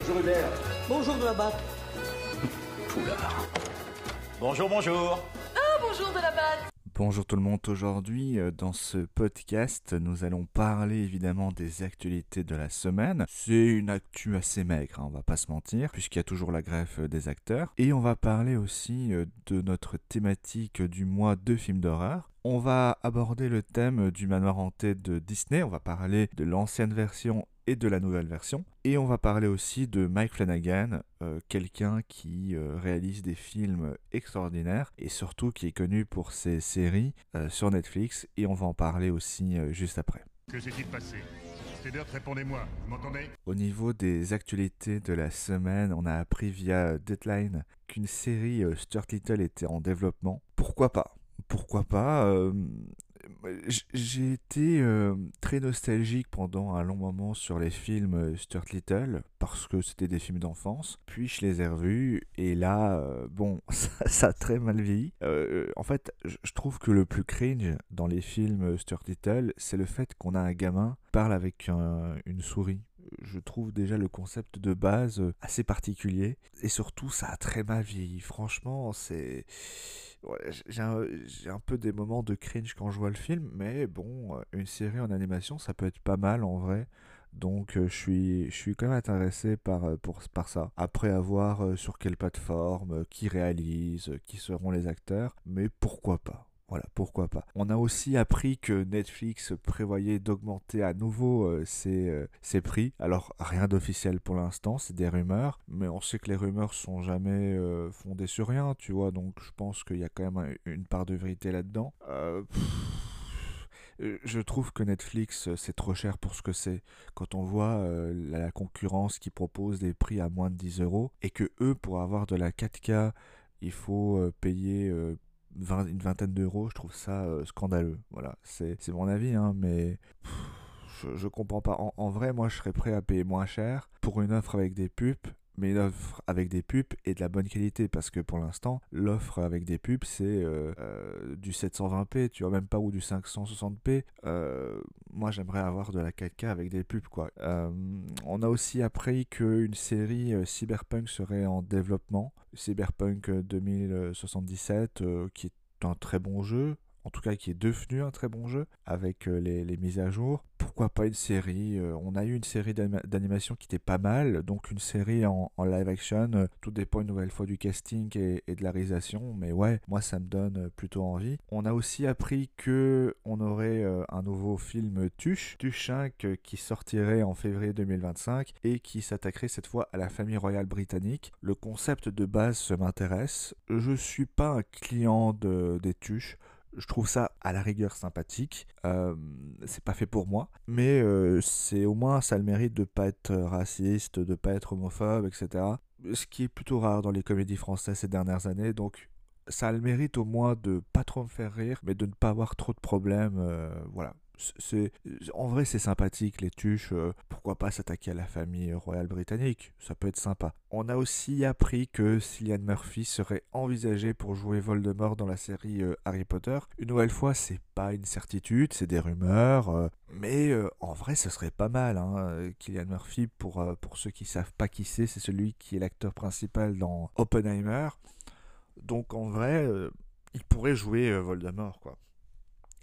Bonjour Hubert. Bonjour de la batte. Poulard. Bonjour, bonjour. Bonjour de la batte. Bonjour tout le monde, aujourd'hui euh, dans ce podcast nous allons parler évidemment des actualités de la semaine. C'est une actu assez maigre, hein, on va pas se mentir, puisqu'il y a toujours la greffe euh, des acteurs. Et on va parler aussi euh, de notre thématique du mois de films d'horreur. On va aborder le thème du manoir hanté de Disney, on va parler de l'ancienne version et de la nouvelle version. Et on va parler aussi de Mike Flanagan, euh, quelqu'un qui euh, réalise des films extraordinaires et surtout qui est connu pour ses séries euh, sur Netflix. Et on va en parler aussi juste après. Que s'est-il passé? Répondez-moi, vous m'entendez? Au niveau des actualités de la semaine, on a appris via Deadline qu'une série Stuart Little était en développement. Pourquoi pas? Pourquoi pas J'ai été euh, très nostalgique pendant un long moment sur les films euh, Stuart Little parce que c'était des films d'enfance. Puis je les ai revus et là, euh, bon, ça, a très mal vieilli. En fait, je trouve que le plus cringe dans les films Stuart Little, c'est le fait qu'on a un gamin qui parle avec un- une souris je trouve déjà le concept de base euh, assez particulier et surtout ça a très mal vieilli. Franchement, c'est j'ai un, un peu des moments de cringe quand je vois le film, mais bon, euh, une série en animation, ça peut être pas mal en vrai. Donc euh, je suis je suis quand même intéressé par pour par ça. Après avoir sur quelle plateforme, qui réalise, qui seront les acteurs, mais pourquoi pas? Voilà, pourquoi pas. On a aussi appris que Netflix prévoyait d'augmenter à nouveau euh, ses, euh, ses prix. Alors, rien d'officiel pour l'instant, c'est des rumeurs, mais on sait que les rumeurs sont jamais euh, fondées sur rien, tu vois, donc je pense qu'il y a quand même un- une part de vérité là-dedans. Je trouve que Netflix, c'est trop cher pour ce que c'est. Quand on voit la, concurrence qui propose des prix à moins de 10 euros, et que eux, pour avoir de la 4K, il faut payer 20 une vingtaine d'euros, je trouve ça euh, scandaleux. Voilà, c'est mon avis, hein, mais je, je comprends pas. En, en vrai, moi, je serais prêt à payer moins cher pour une offre avec des pubs, mais une offre avec des pubs et de la bonne qualité, parce que pour l'instant, l'offre avec des pubs, c'est euh, euh, du 720p, tu vois, même pas, ou du 560p. Euh, moi, j'aimerais avoir de la 4K avec des pubs, quoi. On a aussi appris qu'une série Cyberpunk serait en développement. Cyberpunk euh, 2077, euh, qui est un très bon jeu, en tout cas qui est devenu un très bon jeu avec les, les mises à jour. Pas une série euh, On a eu une série d'anima- d'animation qui était pas mal, donc une série en, live action. euh, tout dépend une nouvelle fois du casting et, de la réalisation, mais ouais, moi ça me donne euh, plutôt envie. On a aussi appris que on aurait un nouveau film Tuche, Tuche 5 euh, qui sortirait en février 2025 et qui s'attaquerait cette fois à la famille royale britannique. Le concept de base se m'intéresse. Je suis pas un client de, des Tuches. Je trouve ça à la rigueur sympathique. Euh, c'est pas fait pour moi, mais euh, c'est au moins ça a le mérite de pas être raciste, de pas être homophobe, etc. Ce qui est plutôt rare dans les comédies françaises ces dernières années. Donc ça a le mérite au moins de pas trop me faire rire, mais de ne pas avoir trop de problèmes. euh, voilà. C'est, en vrai, c'est sympathique, les tuches. euh, pourquoi pas s'attaquer à la famille royale britannique Ça peut être sympa. On a aussi appris que Cillian Murphy serait envisagé pour jouer Voldemort dans la série euh, Harry Potter. Une nouvelle fois, c'est pas une certitude, c'est des rumeurs. euh, mais en vrai, ce serait pas mal. Hein. Cillian Murphy, pour, pour ceux qui savent pas qui c'est, c'est celui qui est l'acteur principal dans Oppenheimer. Donc en vrai, il pourrait jouer Voldemort, quoi.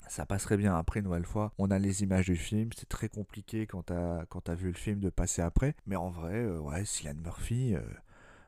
Ça passerait bien après, nouvelle fois. On a les images du film, c'est très compliqué quand t'as, quand vu le film de passer après. Mais en vrai, euh, ouais, Cillian Murphy, euh,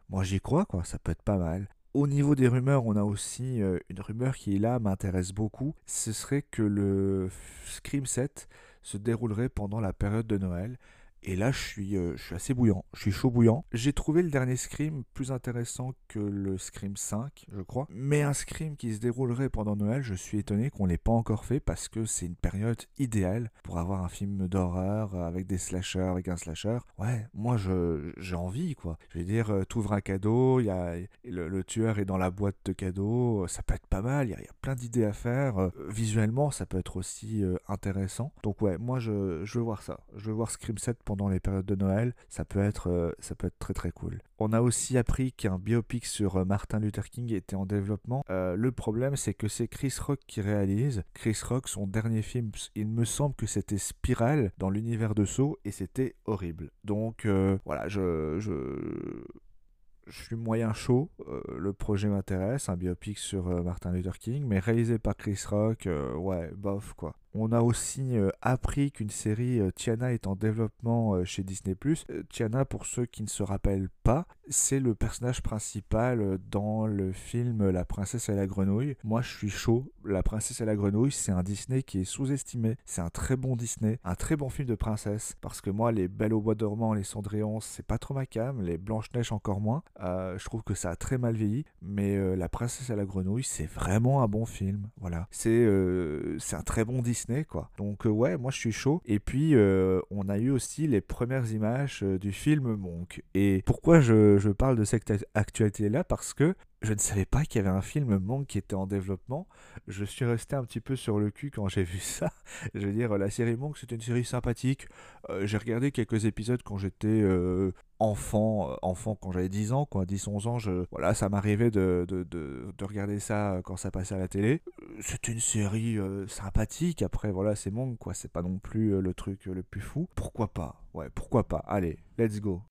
moi j'y crois, quoi, ça peut être pas mal. Au niveau des rumeurs, on a aussi euh, une rumeur qui là m'intéresse beaucoup. Ce serait que le Scream 7 se déroulerait pendant la période de Noël. Et là, je suis, euh, je suis assez bouillant. Je suis chaud bouillant. J'ai trouvé le dernier Scream plus intéressant que le Scream 5, je crois. Mais un Scream qui se déroulerait pendant Noël, je suis étonné qu'on l'ait pas encore fait parce que c'est une période idéale pour avoir un film d'horreur avec des slashers, avec un slasher. Ouais, moi, j'ai envie, quoi. Je veux dire, euh, t'ouvres un cadeau, y a, le, tueur est dans la boîte de cadeaux, euh, ça peut être pas mal, il y a, plein d'idées à faire. Euh, visuellement, ça peut être aussi intéressant. Donc ouais, moi, je, je veux voir ça. Je veux voir Scream 7 pendant les périodes de Noël, ça peut être, euh, ça peut être très très cool. On a aussi appris qu'un biopic sur euh, Martin Luther King était en développement. Euh, le problème, c'est que c'est Chris Rock qui réalise. Chris Rock, son dernier film, il me semble que c'était Spiral dans l'univers de Saw et c'était horrible. Donc voilà, je, je, je suis moyen chaud. le projet m'intéresse, un biopic sur Martin Luther King, mais réalisé par Chris Rock, ouais, bof quoi. On a aussi euh, appris qu'une série euh, Tiana est en développement euh, chez Disney+. Tiana, pour ceux qui ne se rappellent pas, c'est le personnage principal dans le film La princesse et la grenouille. Moi, je suis chaud. La princesse et la grenouille, c'est un Disney qui est sous-estimé. C'est un très bon Disney, un très bon film de princesse. Parce que moi, les Belles au bois dormant, les Cendrillon, c'est pas trop ma cam. Les Blanche-Neige, encore moins. je trouve que ça a très mal vieilli. Mais La princesse et la grenouille, c'est vraiment un bon film. Voilà. C'est c'est un très bon Disney quoi. Donc euh, ouais, moi je suis chaud. Et puis euh, on a eu aussi les premières images euh, du film Monk. Et pourquoi je, je parle de cette actualité-là Parce que je ne savais pas qu'il y avait un film Monk qui était en développement. Je suis resté un petit peu sur le cul quand j'ai vu ça. Je veux dire, la série Monk, c'était une série sympathique. j'ai regardé quelques épisodes quand j'étais enfant, enfant quand j'avais 10 ans, quoi, 10-11 ans. Je, voilà, ça m'arrivait de, de, de, de, regarder ça quand ça passait à la télé. C'est une série sympathique. Après, voilà, c'est Monk, quoi. C'est pas non plus le truc le plus fou. Pourquoi pas? Ouais, pourquoi pas? Allez, let's go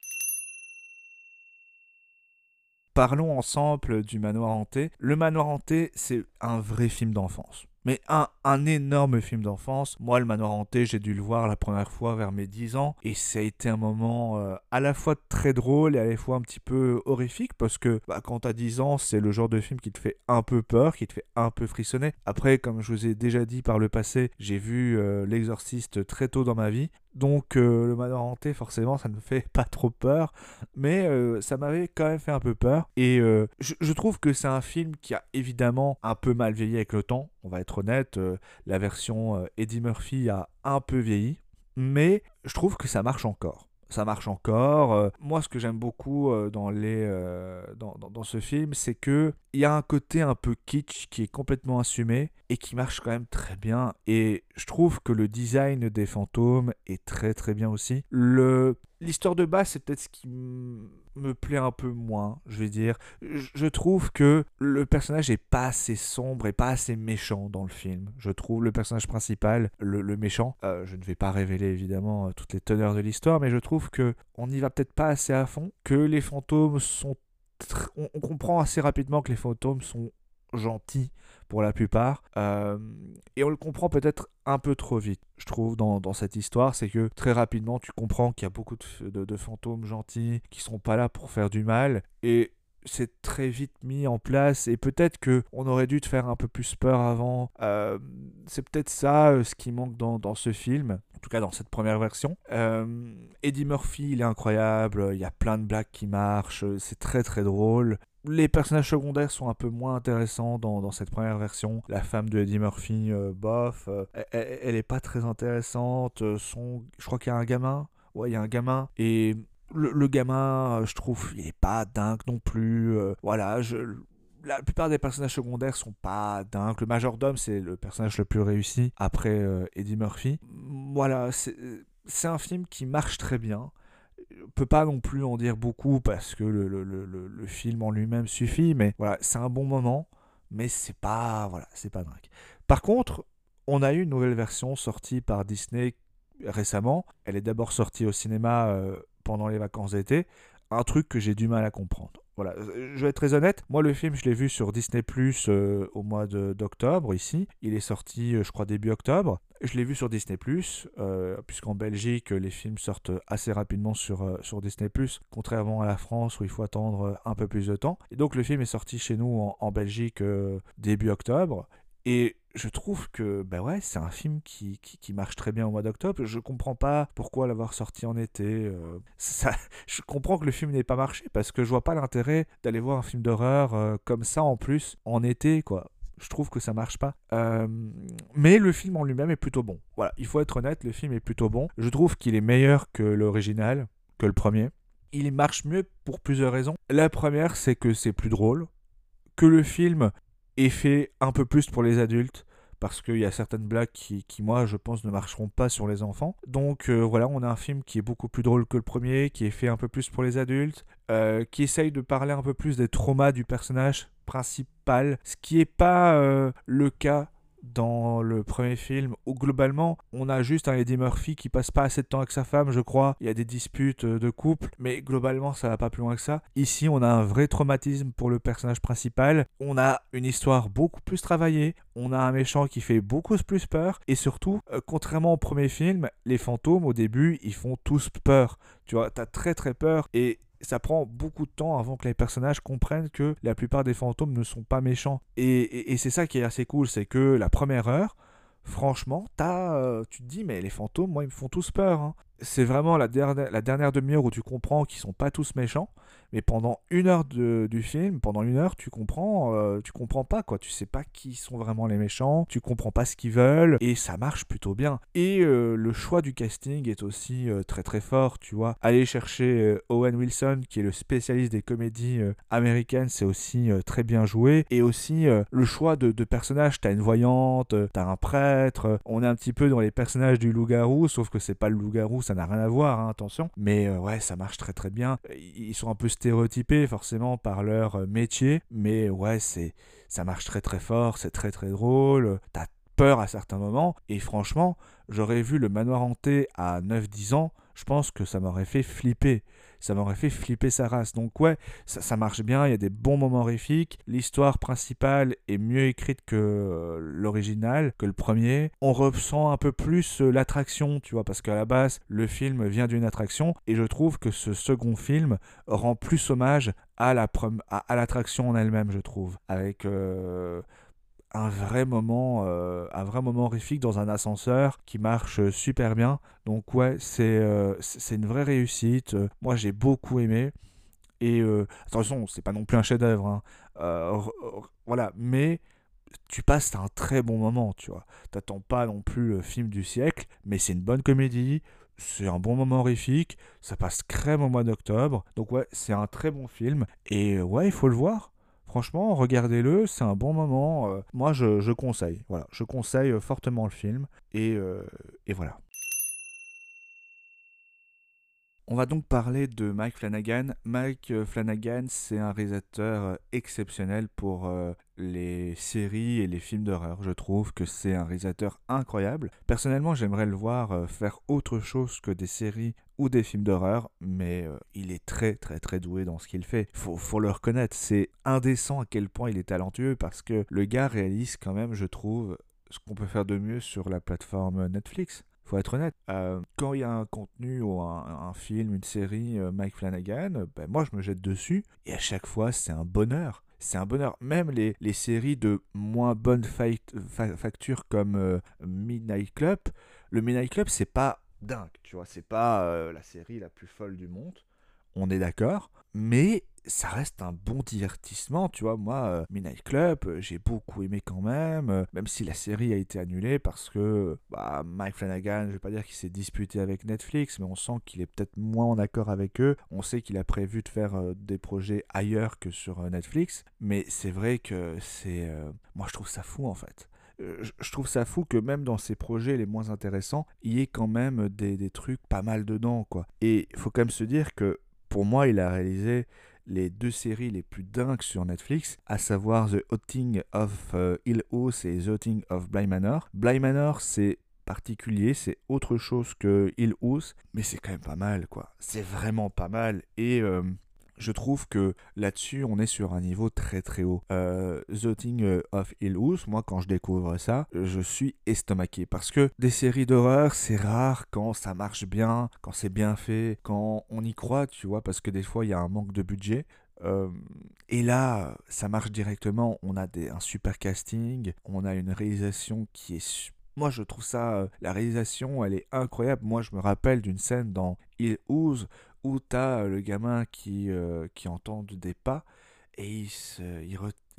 parlons ensemble du manoir hanté. Le manoir hanté, c'est un vrai film d'enfance. Un, énorme film d'enfance. Moi, le manoir hanté, j'ai dû le voir la première fois vers mes 10 ans. Et ça a été un moment euh, à la fois très drôle et à la fois un petit peu horrifique. Parce que bah, quand t'as 10 ans, c'est le genre de film qui te fait un peu peur, qui te fait un peu frissonner. Après, comme je vous ai déjà dit par le passé, j'ai vu euh, L'Exorciste très tôt dans ma vie. Donc euh, le manoir hanté, forcément, ça ne me fait pas trop peur, mais ça m'avait quand même fait un peu peur. Et euh, je, trouve que c'est un film qui a évidemment un peu mal vieilli avec le temps. On va être honnête, la version Eddie Murphy a un peu vieilli, mais je trouve que ça marche encore ça marche encore. Euh, moi, ce que j'aime beaucoup euh, dans, les, euh, dans, dans, ce film, c'est que il y a un côté un peu kitsch qui est complètement assumé et qui marche quand même très bien. Et je trouve que le design des fantômes est très très bien aussi. Le L'histoire de base, c'est peut-être ce qui me plaît un peu moins, je vais dire. Je trouve que le personnage est pas assez sombre et pas assez méchant dans le film. Je trouve le personnage principal, le, méchant, euh, je ne vais pas révéler évidemment euh, toutes les teneurs de l'histoire, mais je trouve que on n'y va peut-être pas assez à fond, que les fantômes sont... On comprend assez rapidement que les fantômes sont gentils pour la plupart. Euh, et on le comprend peut-être un peu trop vite, je trouve, dans, cette histoire. C'est que très rapidement, tu comprends qu'il y a beaucoup de, fantômes gentils qui sont pas là pour faire du mal. Et c'est très vite mis en place et peut-être que on aurait dû te faire un peu plus peur avant. Euh, c'est peut-être ça euh, ce qui manque dans, ce film, en tout cas dans cette première version. Eddie Murphy, il est incroyable, il y a plein de blagues qui marchent, c'est très très drôle les personnages secondaires sont un peu moins intéressants dans, cette première version. La femme de Eddie Murphy, euh, bof, euh, elle, est pas très intéressante. Euh, son, je crois qu'il y a un gamin. Ouais, il y a un gamin. Et le, gamin, je trouve, il est pas dingue non plus. voilà, la plupart des personnages secondaires sont pas dingues. Le majordome, c'est le personnage le plus réussi après Eddie Murphy. Voilà, c'est un film qui marche très bien peut pas non plus en dire beaucoup parce que le, le, le, le film en lui-même suffit, mais voilà, c'est un bon moment, mais c'est pas, voilà, c'est pas dingue. Par contre, on a eu une nouvelle version sortie par Disney récemment. Elle est d'abord sortie au cinéma euh, pendant les vacances d'été. Un truc que j'ai du mal à comprendre. Voilà, euh, je vais être très honnête. Moi, le film, je l'ai vu sur Disney Plus euh, au mois d'octobre ici. Il est sorti, je crois, début octobre. Je l'ai vu sur Disney Plus, puisqu'en Belgique, les films sortent assez rapidement sur, sur Disney contrairement à la France où il faut attendre un peu plus de temps. Et donc, le film est sorti chez nous en Belgique début octobre. Et je trouve que ben ouais, c'est un film qui, qui, marche très bien au mois d'octobre. Je comprends pas pourquoi l'avoir sorti en été. Euh, je comprends que le film n'ait pas marché parce que je vois pas l'intérêt d'aller voir un film d'horreur euh, comme ça en plus en été quoi. Je trouve que ça marche pas. Euh, mais le film en lui-même est plutôt bon. Voilà, il faut être honnête, le film est plutôt bon. Je trouve qu'il est meilleur que l'original, que le premier. Il marche mieux pour plusieurs raisons. La première, c'est que c'est plus drôle. Que le film est fait un peu plus pour les adultes parce qu'il y a certaines blagues qui, moi, je pense, ne marcheront pas sur les enfants. Donc euh, voilà, on a un film qui est beaucoup plus drôle que le premier, qui est fait un peu plus pour les adultes, euh, qui essaye de parler un peu plus des traumas du personnage principal, ce qui n'est pas euh, le cas dans le premier film où globalement on a juste un Eddie Murphy qui passe pas assez de temps avec sa femme je crois. Il y a des disputes euh, de couple mais globalement ça va pas plus loin que ça. Ici on a un vrai traumatisme pour le personnage principal. On a une histoire beaucoup plus travaillée. On a un méchant qui fait beaucoup plus peur. Et surtout euh, contrairement au premier film les fantômes au début ils font tous peur. Tu vois t'as très très peur. Et ça prend beaucoup de temps avant que les personnages comprennent que la plupart des fantômes ne sont pas méchants. Et, c'est ça qui est assez cool, c'est que la première heure, franchement, as, euh, tu te dis, mais les fantômes, moi, ils me font tous peur. Hein. C'est vraiment la dernière, la dernière demi-heure où tu comprends qu'ils sont pas tous méchants mais pendant une heure du film, pendant une heure, tu comprends, euh, tu comprends pas quoi, tu sais pas qui sont vraiment les méchants, tu comprends pas ce qu'ils veulent, et ça marche plutôt bien. Et euh, le choix du casting est aussi euh, très très fort, tu vois. Aller chercher Owen Wilson, qui est le spécialiste des comédies américaines, c'est aussi très bien joué, et aussi le choix de, de personnages, t'as une voyante, t'as un prêtre, on est un petit peu dans les personnages du loup-garou, sauf que c'est pas le loup-garou, ça n'a rien à voir, hein, attention. Mais ouais, ça marche très très bien. Ils sont un peu stéréotypés forcément par leur euh, métier, mais ouais, c'est ça marche très très fort, c'est très très drôle, t'as peur à certains moments, et franchement, j'aurais vu le manoir hanté à 9-10 ans, je pense que ça m'aurait fait flipper ça m'aurait fait flipper sa race. Donc ouais, ça, marche bien, il y a des bons moments horrifiques, l'histoire principale est mieux écrite que euh, l'original, que le premier. On ressent un peu plus euh, l'attraction, tu vois, parce qu'à la base, le film vient d'une attraction, et je trouve que ce second film rend plus hommage à la à, l'attraction en elle-même, je trouve, avec euh, un vrai moment, euh, un vrai moment horrifique dans un ascenseur qui marche super bien. Donc ouais, c'est euh, c'est une vraie réussite. Moi j'ai beaucoup aimé. Et euh, attention, c'est pas non plus un chef-d'œuvre. Hein. voilà, mais tu passes un très bon moment, tu vois. T'attends pas non plus le film du siècle, mais c'est une bonne comédie. C'est un bon moment horrifique, ça passe crème au mois d'octobre. Donc ouais, c'est un très bon film. Et ouais, il faut le voir. Franchement, regardez-le, c'est un bon moment. Euh, moi, je, conseille. Voilà, je conseille euh, fortement le film. Et, euh, et voilà. On va donc parler de Mike Flanagan. Mike Flanagan, c'est un réalisateur exceptionnel pour les séries et les films d'horreur. Je trouve que c'est un réalisateur incroyable. Personnellement, j'aimerais le voir faire autre chose que des séries ou des films d'horreur, mais euh, il est très très très doué dans ce qu'il fait. Faut, faut le reconnaître, c'est indécent à quel point il est talentueux parce que le gars réalise quand même, je trouve, ce qu'on peut faire de mieux sur la plateforme Netflix. Faut être honnête. Euh, quand il y a un contenu ou un, film, une série, euh, Mike Flanagan, ben moi je me jette dessus et à chaque fois c'est un bonheur c'est un bonheur. Même les, les, séries de moins bonne facture comme Midnight Club, le Midnight Club, c'est pas dingue, tu vois. C'est pas euh, la série la plus folle du monde, on est d'accord, mais ça reste un bon divertissement, tu vois. Moi, euh, Midnight Club, euh, j'ai beaucoup aimé quand même, même si la série a été annulée parce que bah, Mike Flanagan, je vais pas dire qu'il s'est disputé avec Netflix, mais on sent qu'il est peut-être moins en accord avec eux. On sait qu'il a prévu de faire des projets ailleurs que sur Netflix, mais c'est vrai que c'est. moi, je trouve ça fou en fait. Euh, je trouve ça fou que même dans ses projets les moins intéressants, il y ait quand même des, trucs pas mal dedans, quoi. Et il faut quand même se dire que pour moi, il a réalisé les deux séries les plus dingues sur Netflix, à savoir The Haunting of euh, Hill House et The Haunting of Bly Manor. Bly Manor, c'est particulier, c'est autre chose que Hill House, mais c'est quand même pas mal, quoi. C'est vraiment pas mal. Et euh, je trouve que là-dessus, on est sur un niveau très très haut. Euh, The Thing of Hill House, moi quand je découvre ça, je suis estomaqué parce que des séries d'horreur, c'est rare quand ça marche bien, quand c'est bien fait, quand on y croit, tu vois, parce que des fois il y a un manque de budget. Euh, et là, ça marche directement. On a des, un super casting, on a une réalisation qui est moi, je trouve ça, euh, la réalisation, elle est incroyable. Moi, je me rappelle d'une scène dans Hill House où t'as euh, le gamin qui, euh, qui entend des pas et il,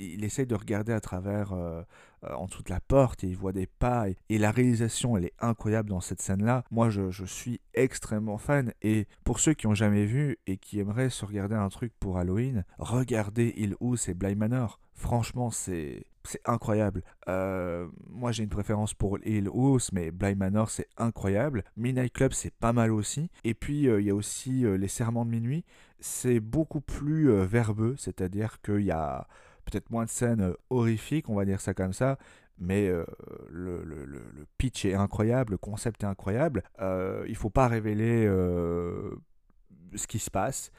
il essaye de regarder à travers, euh, en dessous de la porte, et il voit des pas, et, la réalisation, elle est incroyable dans cette scène-là. Moi, je, suis extrêmement fan, et pour ceux qui ont jamais vu et qui aimeraient se regarder un truc pour Halloween, regardez Hill House et Bly Manor. Franchement, c'est c'est incroyable. Euh, moi, j'ai une préférence pour Hill House, mais Bly Manor, c'est incroyable. Midnight Club, c'est pas mal aussi. Et puis, il y a aussi Les Serments de Minuit. C'est beaucoup plus verbeux, c'est-à-dire qu'il y a peut-être moins de scènes euh, horrifiques, on va dire ça comme ça, mais euh, le, le, le, pitch est incroyable, le concept est incroyable. Euh, il faut pas révéler euh, ce qui se passe.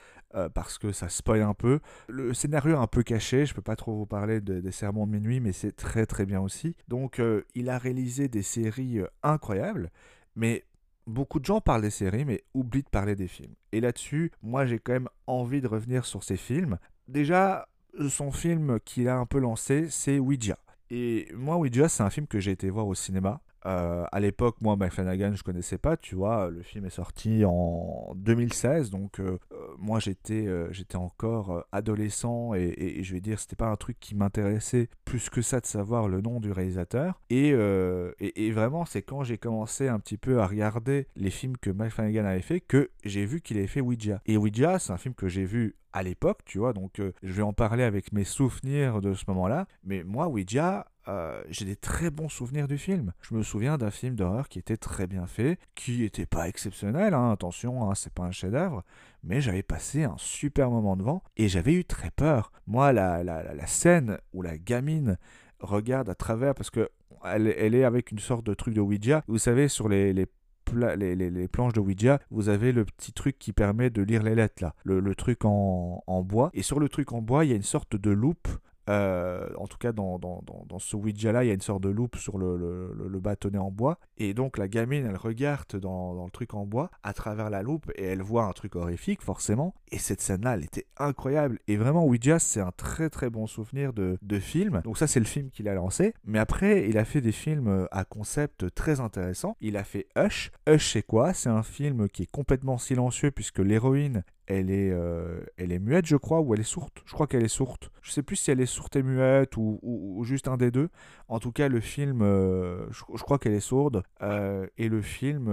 Parce que ça spoil un peu. Le scénario est un peu caché, je peux pas trop vous parler des sermons de minuit, mais c'est très très bien aussi. Donc il a réalisé des séries incroyables, mais beaucoup de gens parlent des séries, mais oublient de parler des films. Et là-dessus, moi j'ai quand même envie de revenir sur ces films. Déjà, son film qu'il a un peu lancé, c'est Ouija. Et moi, Ouija, c'est un film que j'ai été voir au cinéma. Euh, à l'époque, moi, Mike Flanagan, je connaissais pas, tu vois. Le film est sorti en 2016, donc euh, euh, moi, j'étais, encore adolescent et, je vais dire, c'était pas un truc qui m'intéressait plus que ça de savoir le nom du réalisateur. Et, et vraiment, c'est quand j'ai commencé un petit peu à regarder les films que Mike Flanagan avait fait que j'ai vu qu'il avait fait Ouija. Et Ouija, c'est un film que j'ai vu à l'époque, tu vois, donc je vais en parler avec mes souvenirs de ce moment-là. Mais moi, Ouija, euh, j'ai des très bons souvenirs du film. Je me souviens d'un film d'horreur qui était très bien fait, qui n'était pas exceptionnel, hein, attention, hein, c'est pas un chef-d'œuvre, mais j'avais passé un super moment devant et j'avais eu très peur. Moi, la, la, scène où la gamine regarde à travers, parce que elle, est avec une sorte de truc de Ouija, vous savez, sur les, les planches de Ouija, vous avez le petit truc qui permet de lire les lettres là, le, truc en, en, bois. Et sur le truc en bois, il y a une sorte de loupe euh, en tout cas, dans, dans, dans, ce Ouija-là, il y a une sorte de loupe sur le, le, bâtonnet en bois. Et donc, la gamine, elle regarde dans, le truc en bois à travers la loupe et elle voit un truc horrifique, forcément. Et cette scène-là, elle était incroyable. Et vraiment, Ouija, c'est un très très bon souvenir de, de film. Donc, ça, c'est le film qu'il a lancé. Mais après, il a fait des films à concept très intéressants. Il a fait Hush. Hush, c'est quoi? C'est un film qui est complètement silencieux puisque l'héroïne, elle est, euh, elle est muette, je crois, ou elle est sourde. Je crois qu'elle est sourde. Je sais plus si elle est sourde et muette ou, juste un des deux. En tout cas, le film, euh, je, crois qu'elle est sourde. Euh, et le film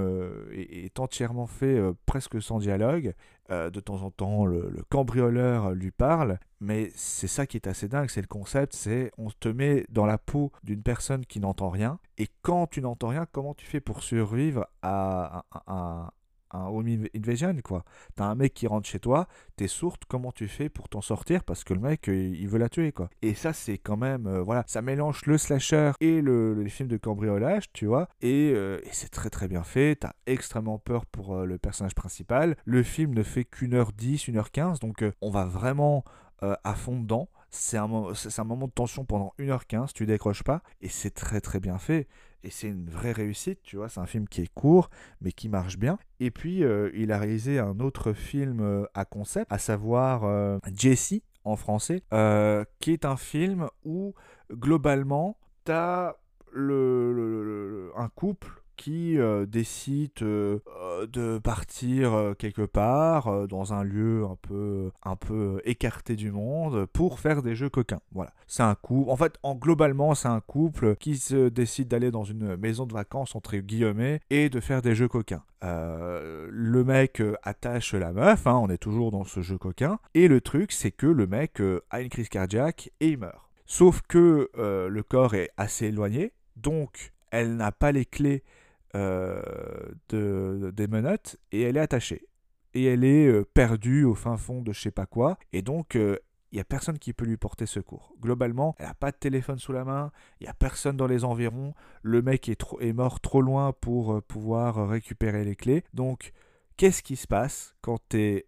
est, entièrement fait presque sans dialogue. de temps en temps, le, le cambrioleur lui parle. Mais c'est ça qui est assez dingue, c'est le concept, c'est on te met dans la peau d'une personne qui n'entend rien. Et quand tu n'entends rien, comment tu fais pour survivre à, un un home invasion quoi. T'as un mec qui rentre chez toi, t'es sourde, comment tu fais pour t'en sortir? Parce que le mec euh, il veut la tuer quoi. Et ça c'est quand même euh, voilà, ça mélange le slasher et le, les films de cambriolage, tu vois. Euh, et, c'est très très bien fait. T'as extrêmement peur pour le personnage principal. Le film ne fait qu'une heure 10, une heure 15, donc on va vraiment à fond dedans. C'est un, un moment de tension pendant 1h15, tu décroches pas, et c'est très très bien fait et c'est une vraie réussite, tu vois, c'est un film qui est court, mais qui marche bien. Et puis, euh, il a réalisé un autre film euh, à concept, à savoir euh, Jessie, en français, qui est un film où, globalement, tu as le, un couple qui euh, décide euh, euh, de partir quelque part dans un lieu un peu, peu écarté du monde pour faire des jeux coquins. Voilà, c'est un. En fait, en globalement, c'est un couple qui se décide d'aller dans une maison de vacances entre guillemets et de faire des jeux coquins. le mec attache la meuf, hein, on est toujours dans ce jeu coquin, et le truc c'est que le mec a une crise cardiaque et il meurt. Sauf que le corps est assez éloigné, donc elle n'a pas les clés euh, de, des menottes et elle est attachée. Et elle est euh, perdue au fin fond de je sais pas quoi. Et donc, il euh, n'y a personne qui peut lui porter secours. Globalement, elle n'a pas de téléphone sous la main, il n'y a personne dans les environs, le mec est, trop, est mort trop loin pour pouvoir récupérer les clés. Donc, qu'est-ce qui se passe quand tu es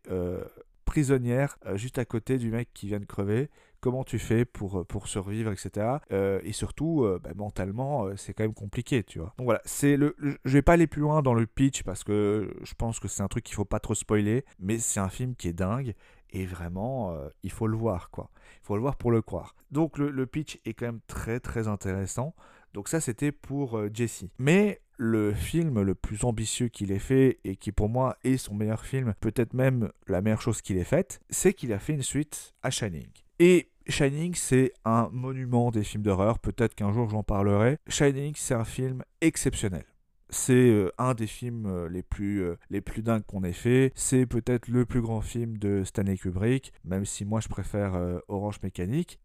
prisonnière juste à côté du mec qui vient de crever? Comment tu fais pour, euh, pour survivre, etc. Euh, et surtout, euh, bah, mentalement, c'est quand même compliqué, tu vois. Donc voilà, c'est le, je vais pas aller plus loin dans le pitch parce que je pense que c'est un truc qu'il faut pas trop spoiler, mais c'est un film qui est dingue et vraiment, il faut le voir, quoi. Il faut le voir pour le croire. Donc le, le pitch est quand même très très intéressant. Donc ça, c'était pour Jesse. Mais le film le plus ambitieux qu'il ait fait et qui pour moi est son meilleur film, peut-être même la meilleure chose qu'il ait faite, c'est qu'il a fait une suite à Shining. Et Shining, c'est un monument des films d'horreur. Peut-être qu'un jour j'en parlerai. Shining, c'est un film exceptionnel. C'est euh, un des films euh, les plus, euh, les dingues qu'on ait fait. C'est peut-être le plus grand film de Stanley Kubrick, même si moi je préfère Orange Mécanique,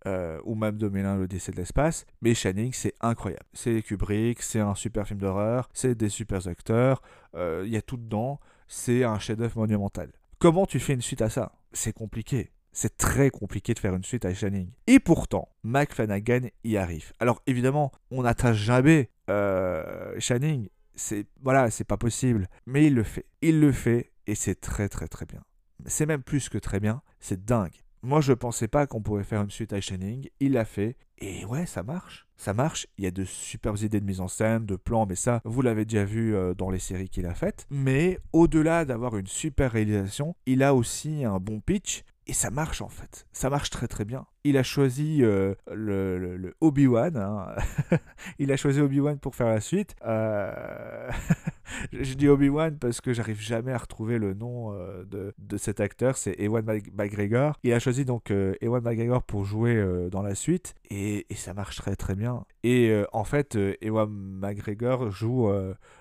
ou même 2001, Le décès de l'espace. Mais Shining, c'est incroyable. C'est Kubrick, c'est un super film d'horreur, c'est des super acteurs, il y a tout dedans. C'est un chef-d'œuvre monumental. Comment tu fais une suite à ça? C'est compliqué. C'est très compliqué de faire une suite à Shining. Et pourtant, Mike Flanagan y arrive. Alors évidemment, on n'attache jamais euh, Shining. C'est voilà, c'est pas possible. Mais il le fait. Il le fait et c'est très très très bien. C'est même plus que très bien. C'est dingue. Moi, je pensais pas qu'on pourrait faire une suite à Shining. Il l'a fait. Et ouais, ça marche. Ça marche. Il y a de superbes idées de mise en scène, de plans, mais ça, vous l'avez déjà vu euh, dans les séries qu'il a faites. Mais au-delà d'avoir une super réalisation, il a aussi un bon pitch et ça marche en fait. Ça marche très très bien. Il a choisi euh, le, Obi-Wan. Hein. il a choisi Obi-Wan pour faire la suite. Euh... je dis Obi-Wan parce que j'arrive jamais à retrouver le nom euh, de, cet acteur. C'est Ewan McGregor. Il a choisi donc Ewan McGregor pour jouer dans la suite. Et, et, ça marche très très bien. Et en fait, Ewan McGregor joue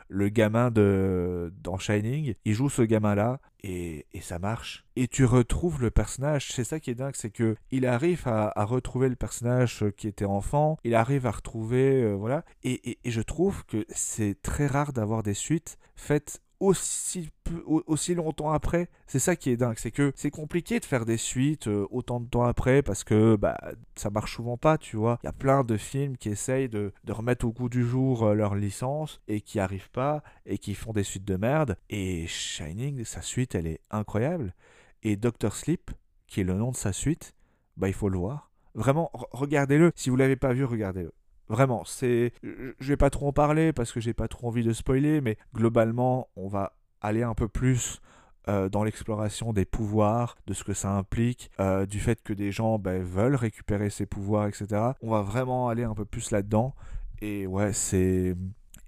le gamin de dans Shining. Il joue ce gamin-là et, ça marche. Et tu retrouves le personnage. C'est ça qui est dingue, c'est que il arrive à, retrouver le personnage qui était enfant. Il arrive à retrouver euh, voilà. Et, et je trouve que c'est très rare d'avoir des suites faites aussi, aussi longtemps après. C'est ça qui est dingue, c'est que c'est compliqué de faire des suites euh, autant de temps après parce que bah, ça marche souvent pas, tu vois. Il y a plein de films qui essayent de, remettre au goût du jour euh, leur licence et qui arrivent pas et qui font des suites de merde. Et Shining, sa suite, elle est incroyable. Et Doctor Sleep, qui est le nom de sa suite, bah il faut le voir. Vraiment, regardez-le. Si vous l'avez pas vu, regardez-le. Vraiment, c'est. Je vais pas trop en parler parce que j'ai pas trop envie de spoiler, mais globalement, on va aller un peu plus euh, dans l'exploration des pouvoirs, de ce que ça implique, euh, du fait que des gens ben, veulent récupérer ces pouvoirs, etc. On va vraiment aller un peu plus là-dedans. Et ouais, c'est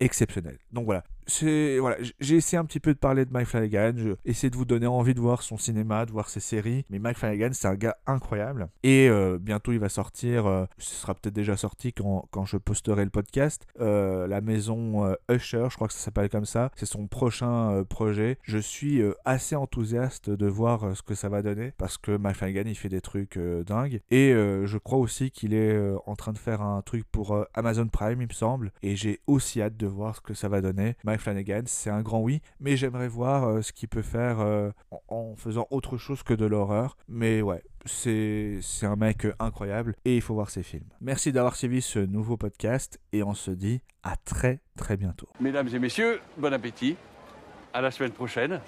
exceptionnel. Donc voilà, voilà, j'ai essayé un petit peu de parler de Mike Flanagan, j'ai essayé de vous donner envie de voir son cinéma, de voir ses séries, mais Mike Flanagan c'est un gars incroyable et euh, bientôt il va sortir, euh, ce sera peut-être déjà sorti quand, quand, je posterai le podcast, euh, la maison Usher, je crois que ça s'appelle comme ça, c'est son prochain projet. Je suis assez enthousiaste de voir ce que ça va donner parce que Mike Flanagan il fait des trucs dingues et je crois aussi qu'il est en train de faire un truc pour Amazon Prime il me semble et j'ai aussi hâte de voir ce que ça va donner. Flanagan, c'est un grand oui, mais j'aimerais voir euh, ce qu'il peut faire euh, en, faisant autre chose que de l'horreur. Mais ouais, c'est un mec incroyable et il faut voir ses films. Merci d'avoir suivi ce nouveau podcast et on se dit à très très bientôt. Mesdames et messieurs, bon appétit. À la semaine prochaine.